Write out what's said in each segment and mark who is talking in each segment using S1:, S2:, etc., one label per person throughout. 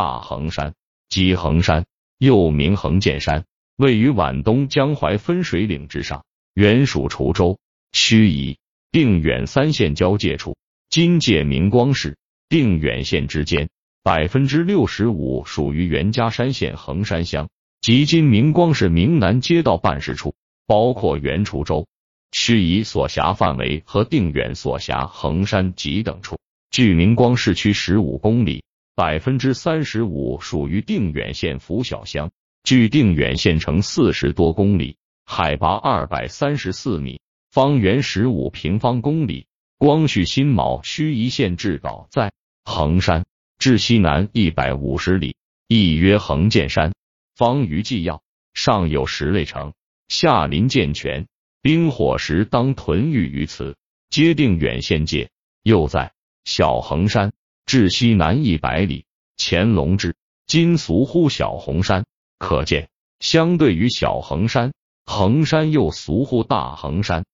S1: 大衡山，即衡山，又名衡剑山，位于皖东江淮分水岭之上，原属滁州、盱眙、定远三县交界处，今界明光市、定远县之间。百分之六十五属于袁家山县衡山乡，即今明光市明南街道办事处，包括原滁州、盱眙所辖范围和定远所辖衡山集等处，距明光市区十五公里。百分之三十五属于定远县拂晓乡，距定远县城四十多公里，海拔二百三十四米，方圆十五平方公里。光绪辛卯，盱眙县志稿在衡山。至西南一百五十里，亦曰横剑山。方于纪要，上有石类城，下临涧泉，兵火时当屯御于此，皆定远县界。又在小衡山，至西南一百里，乾隆志，今俗呼小红山。可见，相对于小衡山，衡山又俗呼大衡山。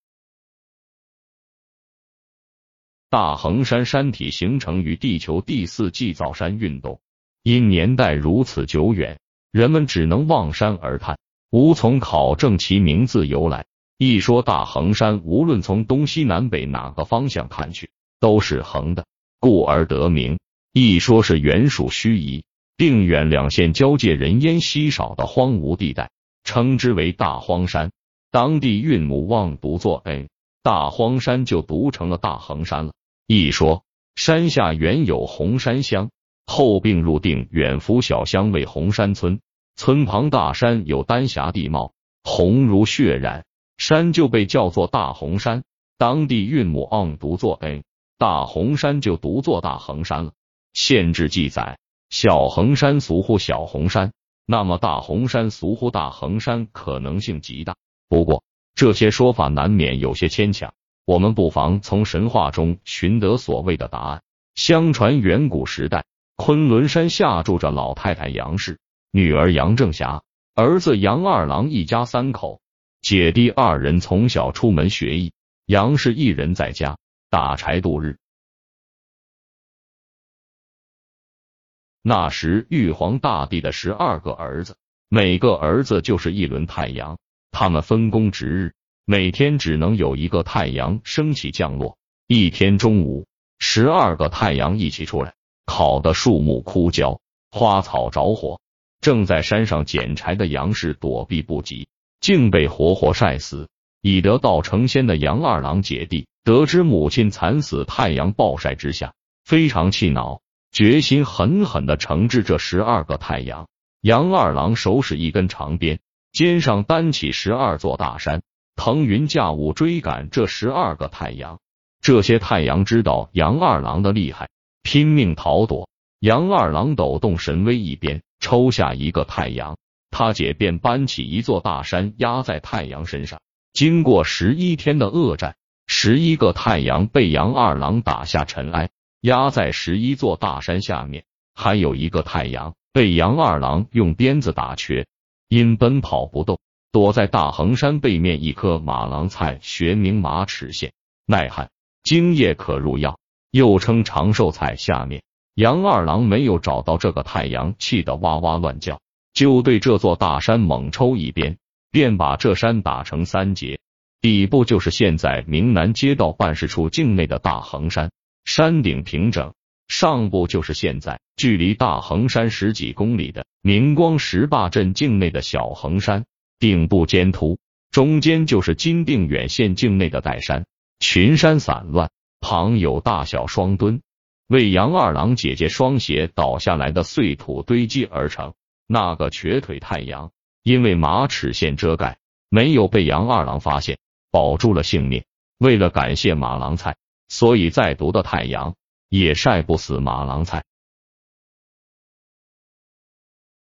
S1: 大衡山山体形成于地球第四纪造山运动，因年代如此久远，人们只能望山而叹，无从考证其名字由来。一说大衡山，无论从东西南北哪个方向看去，都是横的，故而得名。一说是原属盱眙、定远两县交界人烟稀少的荒芜地带，称之为大荒山。当地韵母望读作 n，大荒山就读成了大衡山了。一说，山下原有红山乡，后并入定远福小乡为红山村。村旁大山有丹霞地貌，红如血染，山就被叫做大红山。当地韵母 on 读作 n，大洪山就读作大衡山了。县志记载，小衡山俗呼小洪山，那么大洪山俗呼大衡山可能性极大。不过这些说法难免有些牵强。我们不妨从神话中寻得所谓的答案。相传远古时代，昆仑山下住着老太太杨氏、女儿杨正霞、儿子杨二郎一家三口。姐弟二人从小出门学艺，杨氏一人在家打柴度日。那时玉皇大帝的十二个儿子，每个儿子就是一轮太阳，他们分工值日。每天只能有一个太阳升起降落。一天中午，十二个太阳一起出来，烤的树木枯焦，花草着火。正在山上捡柴的杨氏躲避不及，竟被活活晒死。已得道成仙的杨二郎姐弟得知母亲惨死太阳暴晒之下，非常气恼，决心狠狠的惩治这十二个太阳。杨二郎手使一根长鞭，肩上担起十二座大山。腾云驾雾追赶这十二个太阳，这些太阳知道杨二郎的厉害，拼命逃躲。杨二郎抖动神威一鞭，抽下一个太阳，他姐便搬起一座大山压在太阳身上。经过十一天的恶战，十一个太阳被杨二郎打下尘埃，压在十一座大山下面。还有一个太阳被杨二郎用鞭子打瘸，因奔跑不动。躲在大衡山背面一棵马郎菜，学名马齿苋，耐旱，茎叶可入药，又称长寿菜。下面杨二郎没有找到这个太阳，气得哇哇乱叫，就对这座大山猛抽一鞭，便把这山打成三截。底部就是现在明南街道办事处境内的大衡山，山顶平整；上部就是现在距离大衡山十几公里的明光石坝镇境内的小衡山。顶部尖凸，中间就是金定远县境内的岱山，群山散乱，旁有大小双墩，为杨二郎姐姐双鞋倒下来的碎土堆积而成。那个瘸腿太阳，因为马齿苋遮盖，没有被杨二郎发现，保住了性命。为了感谢马郎菜，所以在毒的太阳也晒不死马郎菜。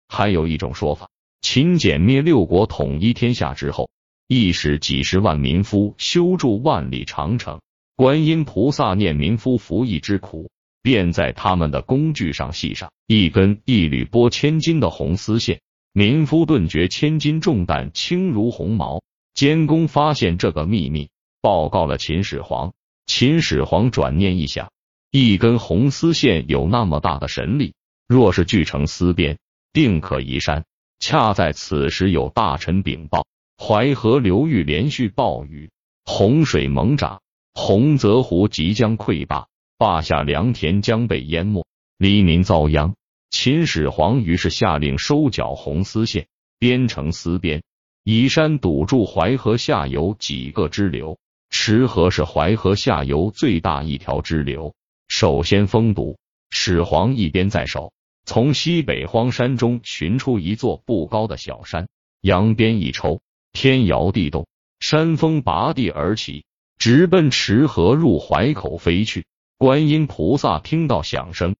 S1: 还有一种说法。秦简灭六国，统一天下之后，亦使几十万民夫修筑万里长城。观音菩萨念民夫服役之苦，便在他们的工具上系上一根一缕拨千斤的红丝线。民夫顿觉千斤重担轻如鸿毛。监工发现这个秘密，报告了秦始皇。秦始皇转念一想，一根红丝线有那么大的神力，若是据城思边，定可移山。恰在此时，有大臣禀报，淮河流域连续暴雨，洪水猛涨，洪泽湖即将溃坝，坝下良田将被淹没，黎民遭殃。秦始皇于是下令收缴红丝线，编成丝边，以山堵住淮河下游几个支流。池河是淮河下游最大一条支流，首先封堵。始皇一边在守。从西北荒山中寻出一座不高的小山，扬鞭一抽，天摇地动，山峰拔地而起，直奔池河入淮口飞去。观音菩萨听到响声，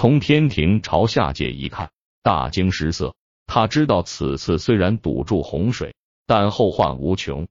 S1: 从天庭朝下界一看，大惊失色。他知道此次虽然堵住洪水，但后患无穷。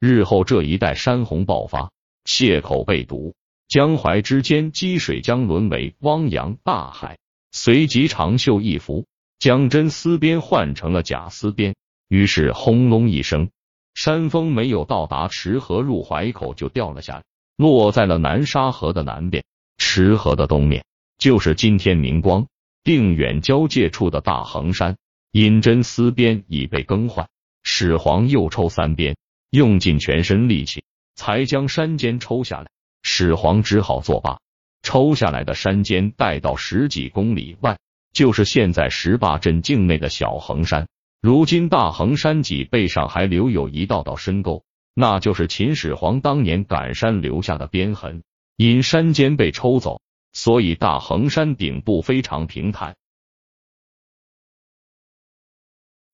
S1: 日后这一带山洪爆发，泄口被堵。江淮之间积水将沦为汪洋大海，随即长袖一拂，将真丝边换成了假丝边。于是轰隆一声，山峰没有到达池河入淮口就掉了下来，落在了南沙河的南边。池河的东面就是今天明光定远交界处的大衡山。因真丝边已被更换，始皇又抽三鞭，用尽全身力气，才将山尖抽下来。始皇只好作罢，抽下来的山尖带到十几公里外，就是现在石坝镇境内的小衡山。如今大衡山脊背上还留有一道道深沟，那就是秦始皇当年赶山留下的鞭痕。因山尖被抽走，所以大衡山顶部非常平坦。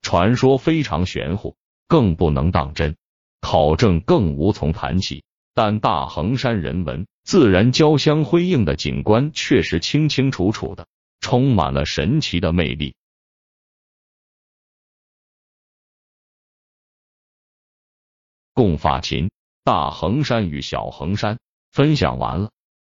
S1: 传说非常玄乎，更不能当真，考证更无从谈起。但大衡山人文自然交相辉映的景观确实清清楚楚的，充满了神奇的魅力。共发琴，大衡山与小衡山分享完了。